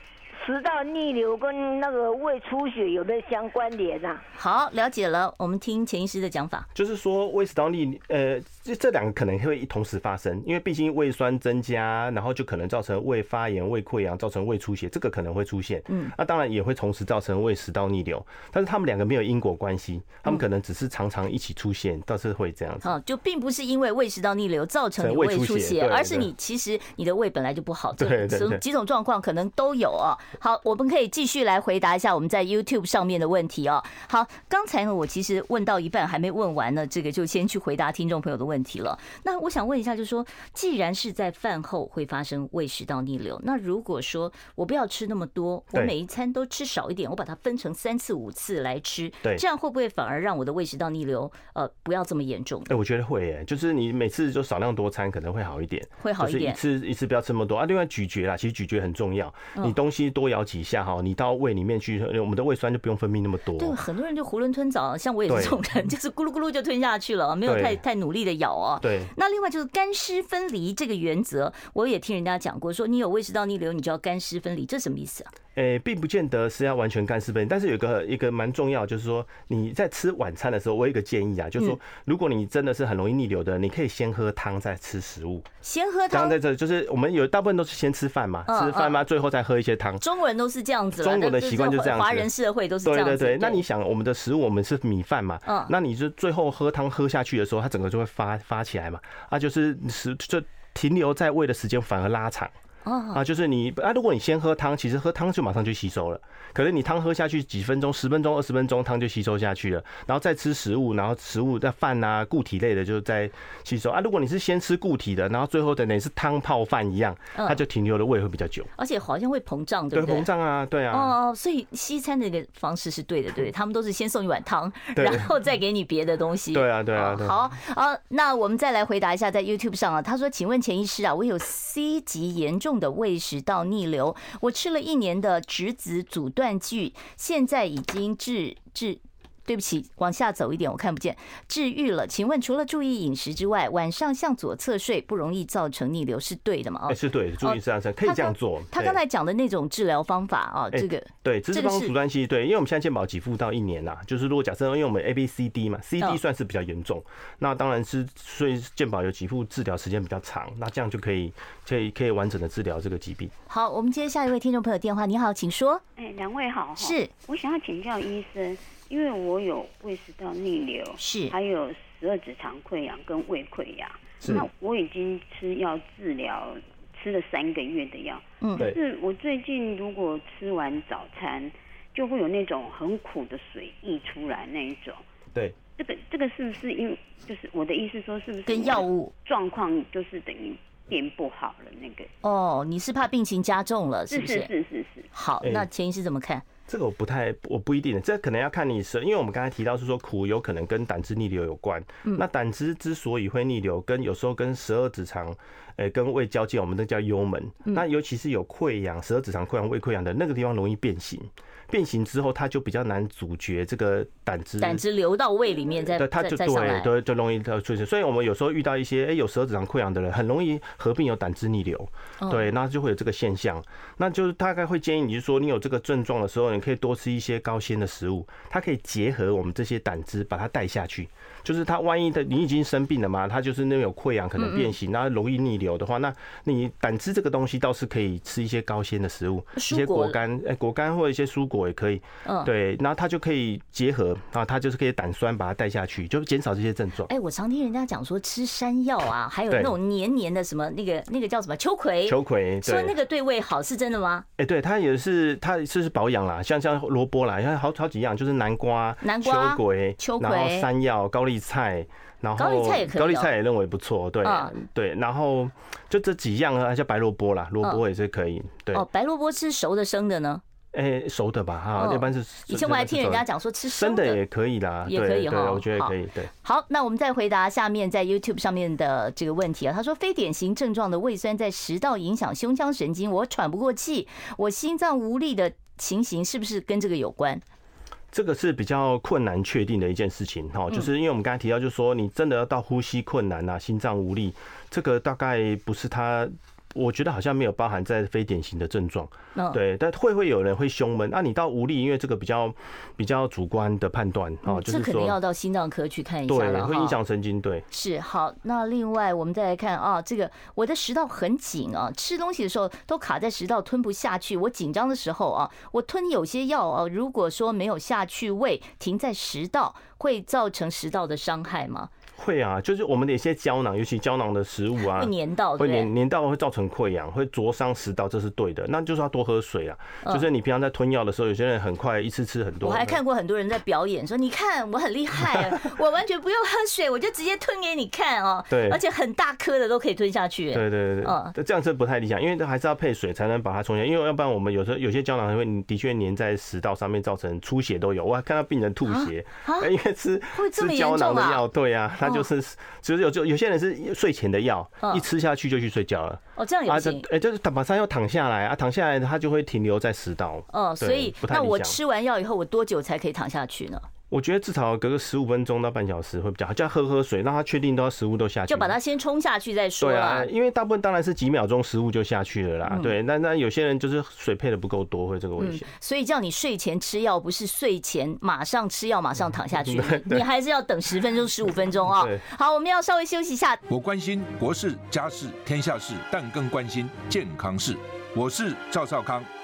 食道逆流跟那个胃出血有没有相关联啊？好，了解了，我们听钱医师的讲法，就是说胃食道逆呃。这这两个可能会同时发生，因为毕竟胃酸增加，然后就可能造成胃发炎、胃溃疡，造成胃出血，这个可能会出现。嗯，那当然也会同时造成胃食道逆流，但是他们两个没有因果关系，他们可能只是常常一起出现，倒是会这样子。好，就并不是因为胃食道逆流造成胃出血，而是你其实你的胃本来就不好，这种几种状况可能都有哦。好，我们可以继续来回答一下我们在 YouTube 上面的问题哦。好，刚才呢我其实问到一半还没问完呢，这个就先去回答听众朋友的问题。问题了，那我想问一下，就是说，既然是在饭后会发生胃食道逆流，那如果说我不要吃那么多，我每一餐都吃少一点，我把它分成三次、五次来吃，对，这样会不会反而让我的胃食道逆流呃不要这么严重？哎，我觉得会耶，就是你每次就少量多餐可能会好一点，会好一点，就是一次一次不要吃那么多啊。另外咀嚼啦，其实咀嚼很重要，你东西多咬几下哈，你到胃里面去，我们的胃酸就不用分泌那么多。对，很多人就囫囵吞枣，像我也是这种人，<laughs> 就是咕噜咕噜就吞下去了，没有太太努力的。咬哦，对。那另外就是干湿分离这个原则，我也听人家讲过，说你有胃食道逆流，你就要干湿分离，这什么意思啊？诶、欸，并不见得是要完全干湿分离，但是有个一个蛮重要，就是说你在吃晚餐的时候，我有一个建议啊，就是说如果你真的是很容易逆流的，你可以先喝汤再吃食物。先喝汤。汤在这就是我们有大部分都是先吃饭嘛，吃饭嘛，最后再喝一些汤。中国人都是这样子，中国的习惯就这样子。华人社会都是这样子。对对对，那你想我们的食物，我们是米饭嘛，嗯，那你就最后喝汤喝下去的时候，它整个就会发发起来嘛，啊，就是食就停留在胃的时间反而拉长。啊，就是你啊，如果你先喝汤，其实喝汤就马上就吸收了。可是你汤喝下去几分钟、十分钟、二十分钟，汤就吸收下去了。然后再吃食物，然后食物在饭啊、固体类的就在吸收啊。如果你是先吃固体的，然后最后等于是汤泡饭一样，它就停留的胃会比较久。而且好像会膨胀，对不对？膨胀啊，对啊。哦，所以西餐的那个方式是对的，对，他们都是先送一碗汤，然后再给你别的东西。<laughs> 对啊，对啊。好啊，那我们再来回答一下，在 YouTube 上啊，他说：“请问钱医师啊，我有 C 级严重的胃食道。”逆流，我吃了一年的直子阻断剂，现在已经治治，对不起，往下走一点，我看不见。治愈了，请问除了注意饮食之外，晚上向左侧睡不容易造成逆流，是对的吗？哎，是对，注意这样可以这样做。他刚才讲的那种治疗方法啊，这个对，这是帮阻断器，对，因为我们现在健保给付到一年呐，就是如果假设因为我们 A B C D 嘛，C D 算是比较严重，那当然是所以健保有给付治疗时间比较长，那这样就可以可以可以完整的治疗这个疾病。好，我们接下一位听众朋友电话，你好，请说。哎，两位好，是，我想要请教医生。因为我有胃食道逆流，是，还有十二指肠溃疡跟胃溃疡，是。那我已经吃药治疗，吃了三个月的药，嗯，可是我最近如果吃完早餐，就会有那种很苦的水溢出来那一种，对。这个这个是不是因为就是我的意思说是不是跟药物状况就是等于变不好了那个？哦，你是怕病情加重了，是不是？是是是是是。好，那钱医师怎么看？这个我不太，我不一定，这可能要看你是，因为我们刚才提到是说苦有可能跟胆汁逆流有关。那胆汁之所以会逆流，跟有时候跟十二指肠，诶，跟胃交界，我们都叫幽门。那尤其是有溃疡、十二指肠溃疡、胃溃疡的那个地方容易变形。变形之后，它就比较难阻绝这个胆汁，胆汁流到胃里面再，对它就对对就容易出现。所以我们有时候遇到一些哎有十二指肠溃疡的人，很容易合并有胆汁逆流，对，那就会有这个现象。那就是大概会建议你，就是说你有这个症状的时候，你可以多吃一些高纤的食物，它可以结合我们这些胆汁把它带下去。就是他万一的你已经生病了嘛，他就是那有溃疡可能变形，然后容易逆流的话，那你胆汁这个东西倒是可以吃一些高纤的食物，一些果干，哎，果干或者一些蔬果也可以。嗯，对，然后它就可以结合，然后它就是可以胆酸把它带下去，就减少这些症状。哎，我常听人家讲说吃山药啊，还有那种黏黏的什么那个那个叫什么秋葵，秋葵，说那个对胃好，是真的吗？哎，对，它也是，它是是保养啦，像像萝卜啦，像好好几样，就是南瓜、南瓜、秋葵、秋葵，然后山药、高丽菜。然后高丽菜也可以，高丽菜也认为不错，对对。然后就这几样啊，像白萝卜啦，萝卜也是可以。对哦，白萝卜吃熟的生的呢？哎，熟的吧，哈，一般是。以前我还听人家讲说吃生的也可以啦，也可以哈，我觉得也可以。对，好，那我们再回答下面在 YouTube 上面的这个问题啊。他说，非典型症状的胃酸在食道影响胸腔神经，我喘不过气，我心脏无力的情形，是不是跟这个有关？这个是比较困难确定的一件事情，哈，就是因为我们刚才提到，就是说你真的要到呼吸困难啊，心脏无力，这个大概不是他。我觉得好像没有包含在非典型的症状，对，但会会有人会胸闷，那你到无力，因为这个比较比较主观的判断啊，就是说这肯定要到心脏科去看一下了，对，会影响神经，对，是好。那另外我们再来看啊，这个我的食道很紧啊，吃东西的时候都卡在食道吞不下去，我紧张的时候啊，我吞有些药啊，如果说没有下去胃，停在食道，会造成食道的伤害吗？会啊，就是我们的一些胶囊，尤其胶囊的食物啊，<laughs> 会粘到，会粘粘到会造成溃疡，会灼伤食道，这是对的。那就是要多喝水啊。就是你平常在吞药的时候，有些人很快一次吃很多。我还看过很多人在表演，说你看我很厉害，<laughs> 我完全不用喝水，我就直接吞给你看哦。对，而且很大颗的都可以吞下去。对对对对，嗯，这样是不太理想，因为还是要配水才能把它冲下，因为要不然我们有时候有些胶囊会的确粘在食道上面，造成出血都有。我还看到病人吐血，因为吃吃胶囊的药，对啊，他就是。只是有就有些人是睡前的药，一吃下去就去睡觉了。哦，这样也行。哎，就是马上要躺下来啊，躺下来它就会停留在食道。哦，所以那我吃完药以后，我多久才可以躺下去呢？我觉得至少隔个十五分钟到半小时会比较好，叫他喝喝水，让他确定都要食物都下去，就把它先冲下去再说。对啊，因为大部分当然是几秒钟食物就下去了啦。对，那那有些人就是水配的不够多，会这个危险。所以叫你睡前吃药，不是睡前马上吃药马上躺下去，你还是要等十分钟、十五分钟啊。好，我们要稍微休息一下。我关心国事、家事、天下事，但更关心健康事。我是赵少康。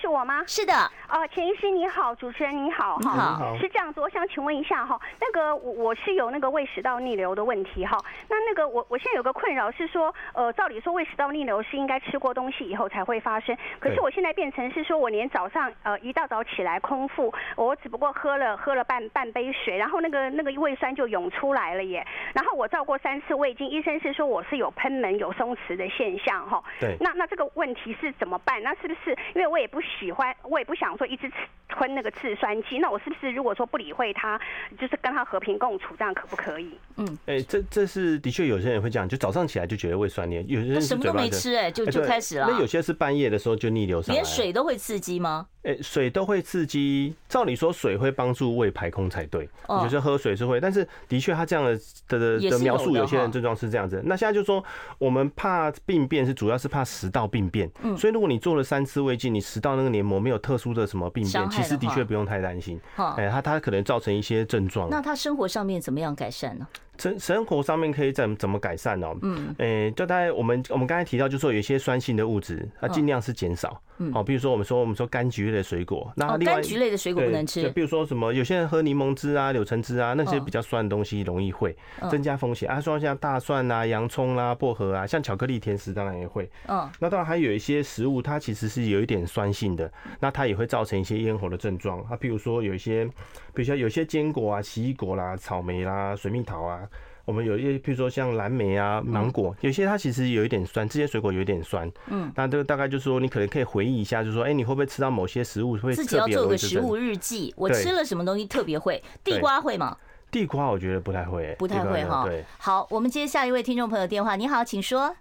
是我吗？是的。呃，钱医师你好，主持人你好，你好。是这样子，我想请问一下哈，那个我我是有那个胃食道逆流的问题哈，那那个我我现在有个困扰是说，呃，照理说胃食道逆流是应该吃过东西以后才会发生，可是我现在变成是说我连早上呃一大早起来空腹，我只不过喝了喝了半半杯水，然后那个那个胃酸就涌出来了耶，然后我照过三次胃镜，医生是说我是有喷门有松弛的现象哈，对，那那这个问题是怎么办？那是不是因为我也不喜欢，我也不想说一直吞那个制酸剂，那我是不是如果说不理会他，就是跟他和平共处，这样可不可以？嗯，哎、欸，这这是的确有些人会这样，就早上起来就觉得胃酸黏，有些人什么都没吃、欸，哎，就就开始了。那有些是半夜的时候就逆流上来，连水都会刺激吗？哎、欸，水都会刺激。照理说水会帮助胃排空才对，哦、就是喝水是会，但是的确他这样的的的描述，有些人症状是这样子。那现在就说我们怕病变是主要是怕食道病变，嗯，所以如果你做了三次胃镜，你食道那个黏膜没有特殊的什么病变，其实的确不用太担心。哎，他他可能造成一些症状。那他生活上面怎么样改善呢？生生活上面可以怎怎么改善呢？嗯，诶，就大概我们我们刚才提到，就是说有一些酸性的物质，它尽量是减少。嗯，好，比如说我们说我们说柑橘类的水果，那另外柑橘类的水果不能吃。就比如说什么，有些人喝柠檬汁啊、柳橙汁啊，那些比较酸的东西容易会增加风险啊。说像大蒜啊、洋葱啊、薄荷啊，像巧克力、甜食当然也会。嗯，那当然还有一些食物，它其实是有一点酸性的，那它也会造成一些咽喉的症状。啊，比如说有一些，比如说有些坚果啊、奇异果啦、草莓啦、水蜜桃啊。我们有一些，譬如说像蓝莓啊、芒果，有些它其实有一点酸，这些水果有一点酸。嗯，那这个大概就是说，你可能可以回忆一下，就是说，哎，你会不会吃到某些食物会自己要做个食物日记？我吃了什么东西特别会？地瓜会吗？地瓜我觉得不太会，不太会哈。对，好，我们接下一位听众朋友电话。你好，请说。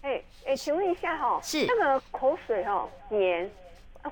哎哎，请问一下哈，是那个口水哈黏，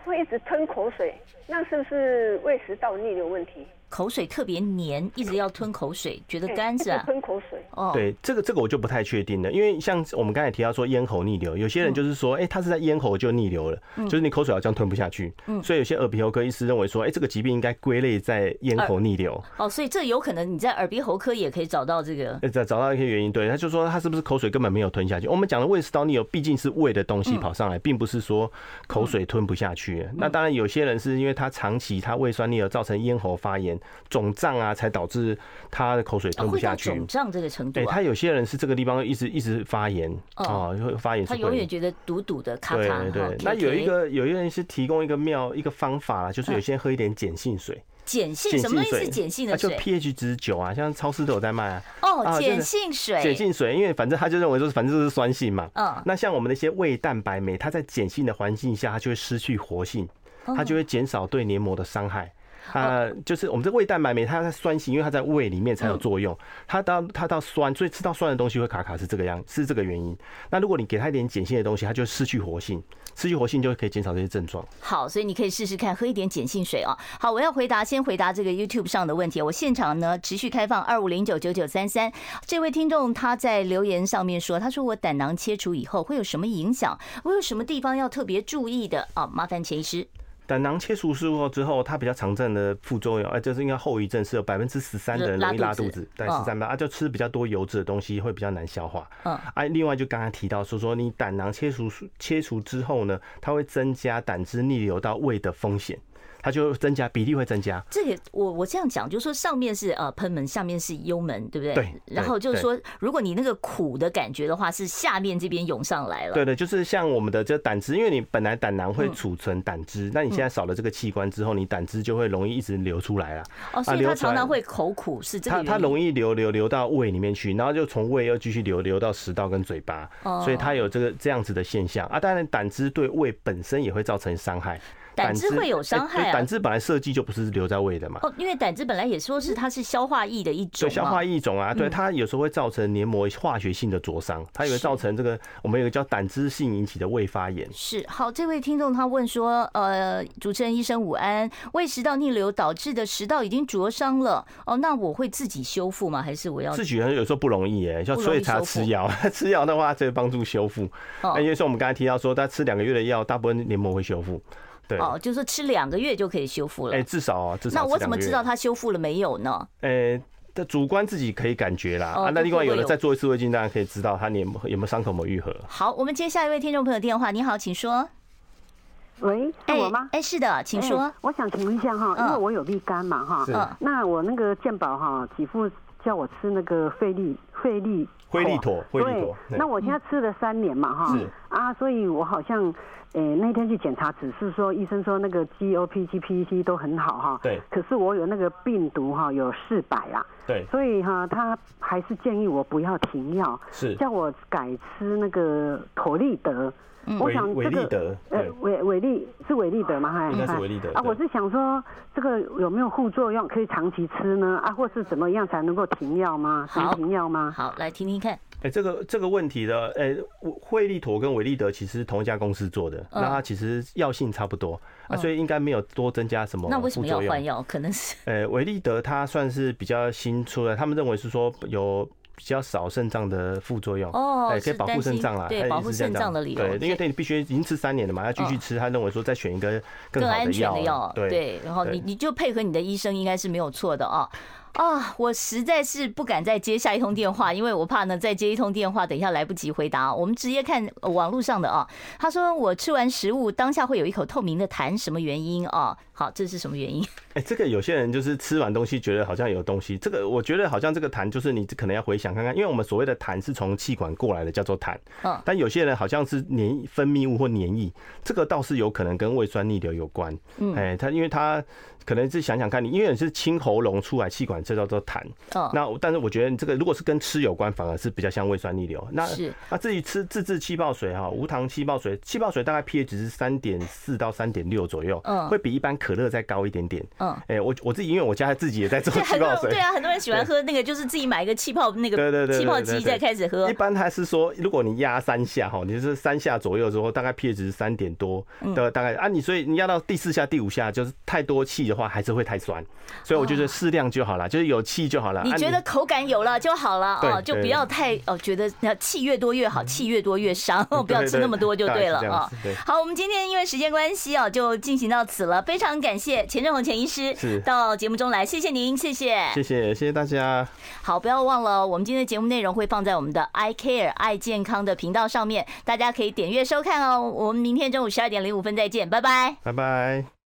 会一直吞口水，那是不是胃食道逆流问题？口水特别黏，一直要吞口水，觉得干是吧？吞口水。哦，对，这个这个我就不太确定了，因为像我们刚才提到说咽喉逆流，有些人就是说，哎，他是在咽喉就逆流了，就是你口水好像吞不下去。嗯，所以有些耳鼻喉科医师认为说，哎，这个疾病应该归类在咽喉逆流。哦，所以这有可能你在耳鼻喉科也可以找到这个，找找到一些原因。对，他就说他是不是口水根本没有吞下去？我们讲的胃食道逆流毕竟是胃的东西跑上来，并不是说口水吞不下去。那当然有些人是因为他长期他胃酸逆流造成咽喉发炎、肿胀。啊，才导致他的口水吞不下去，肿胀这个程度。对，他有些人是这个地方一直一直发炎啊，会发炎。他永远觉得堵堵的，卡卡。对对。那有一个有一个人是提供一个妙一个方法啦，就是有些人喝一点碱性水。碱性什么意思？碱性的水，就 pH 值九啊，像超市都有在卖啊。哦，碱性水。碱性水，因为反正他就认为说，反正就是酸性嘛。嗯。那像我们那些胃蛋白酶，它在碱性的环境下，它就会失去活性，它就会减少对黏膜的伤害。呃，就是我们这胃蛋白酶，它在酸性，因为它在胃里面才有作用。它到它到酸，所以吃到酸的东西会卡卡，是这个样，是这个原因。那如果你给它一点碱性的东西，它就失去活性，失去活性就可以减少这些症状。好，所以你可以试试看，喝一点碱性水啊。好，我要回答，先回答这个 YouTube 上的问题。我现场呢持续开放二五零九九九三三。这位听众他在留言上面说，他说我胆囊切除以后会有什么影响？我有什么地方要特别注意的啊？麻烦钱医师。胆囊切除术后之后，它比较常见的副作用，哎，就是应该后遗症是有百分之十三的人容易拉肚子，对，十三吧，啊，就吃比较多油脂的东西会比较难消化。嗯，哎，另外就刚刚提到说说你胆囊切除切除之后呢，它会增加胆汁逆流到胃的风险。它就增加比例会增加。这也我我这样讲，就是说上面是呃喷门，下面是幽门，对不对？对。然后就是说，如果你那个苦的感觉的话，是下面这边涌上来了。对的，就是像我们的这胆汁，因为你本来胆囊会储存胆汁，那你现在少了这个器官之后，你胆汁就会容易一直流出来了。哦，所以它常常会口苦，是这个。它它容易流流流到胃里面去，然后就从胃又继续流流到食道跟嘴巴，哦所以它有这个这样子的现象啊。当然，胆汁对胃本身也会造成伤害。胆汁会有伤害啊！胆汁本来设计就不是留在胃的嘛。哦，因为胆汁本来也说是它是消化液的一种。对，消化液一种啊，对，它有时候会造成黏膜化学性的灼伤，它也会造成这个我们有个叫胆汁性引起的胃发炎。是，好，这位听众他问说，呃，主持人医生午安，胃食道逆流导致的食道已经灼伤了，哦，那我会自己修复吗？还是我要自己？有时候不容易哎，就所以才要吃药，<laughs> 吃药的话就会帮助修复。那因为说我们刚才提到说，他吃两个月的药，大部分黏膜会修复。哦，就是吃两个月就可以修复了。哎，至少啊，至少。那我怎么知道它修复了没有呢？呃，的主观自己可以感觉啦。啊，那另外有的再做一次胃镜，大家可以知道它有没有伤口没有愈合。好，我们接下一位听众朋友电话。你好，请说。喂，是我吗？哎，是的，请说。我想请问一下哈，因为我有立肝嘛哈，那我那个健保哈，给付叫我吃那个费力费力惠利妥，惠利妥。那我现在吃了三年嘛哈，啊，所以我好像。诶，那天去检查，只是说医生说那个 GOPG、PEC 都很好哈。对。可是我有那个病毒哈，有四百啊。对。所以哈，他还是建议我不要停药，是叫我改吃那个妥利德。嗯。我想这个。伟利德。呃，伟伟力是伟利德吗？还应该是伟利德。啊，我是想说这个有没有副作用，可以长期吃呢？啊，或是怎么样才能够停药吗？好。停药吗？好，来听听看。哎，这个这个问题的，哎，惠利妥跟伟利德其实同一家公司做的，那它其实药性差不多啊，所以应该没有多增加什么。那为什么要换药？可能是。哎，伟利德它算是比较新出的，他们认为是说有比较少肾脏的副作用哦，哎，可以保护肾脏啦，对，保护肾脏的理由。对，因为你必须已经吃三年了嘛，要继续吃，他认为说再选一个更安全的药，对对，然后你你就配合你的医生，应该是没有错的啊。啊，我实在是不敢再接下一通电话，因为我怕呢再接一通电话，等一下来不及回答。我们直接看网络上的啊，他说我吃完食物当下会有一口透明的痰，什么原因啊？好，这是什么原因？<laughs> 哎，这个有些人就是吃完东西觉得好像有东西，这个我觉得好像这个痰就是你可能要回想看看，因为我们所谓的痰是从气管过来的，叫做痰。嗯。但有些人好像是黏分泌物或黏液，这个倒是有可能跟胃酸逆流有关。嗯。哎，他因为他。可能是想想看你，因为你是清喉咙出来气管，这叫做痰。哦。那但是我觉得这个如果是跟吃有关，反而是比较像胃酸逆流。那是。那至于吃自制气泡水哈，无糖气泡水，气泡水大概 pH 是三点四到三点六左右。嗯。会比一般可乐再高一点点。嗯。哎，我我自己因为我家自己也在做气泡水。对啊，很多人喜欢喝那个，就是自己买一个气泡那个对对对气泡机再开始喝。一般他是说，如果你压三下哈，你是三下左右之后，大概 pH 值三点多的大概啊，你所以你压到第四下、第五下，就是太多气的话，还是会太酸。所以我觉得适量就好了，就是有气就好了。你觉得口感有了就好了哦，就不要太哦，觉得那气越多越好，气越多越伤，<laughs> 不要吃那么多就对了啊。好，我们今天因为时间关系哦，就进行到此了。非常感谢钱正红钱医师到节目中来，谢谢您，谢谢，谢谢，谢谢大家。好，不要忘了，我们今天的节目内容会放在我们的 I Care 爱健康的频道上面，大家可以点阅收看哦。我们明天中午十二点零五分再见，拜拜，拜拜。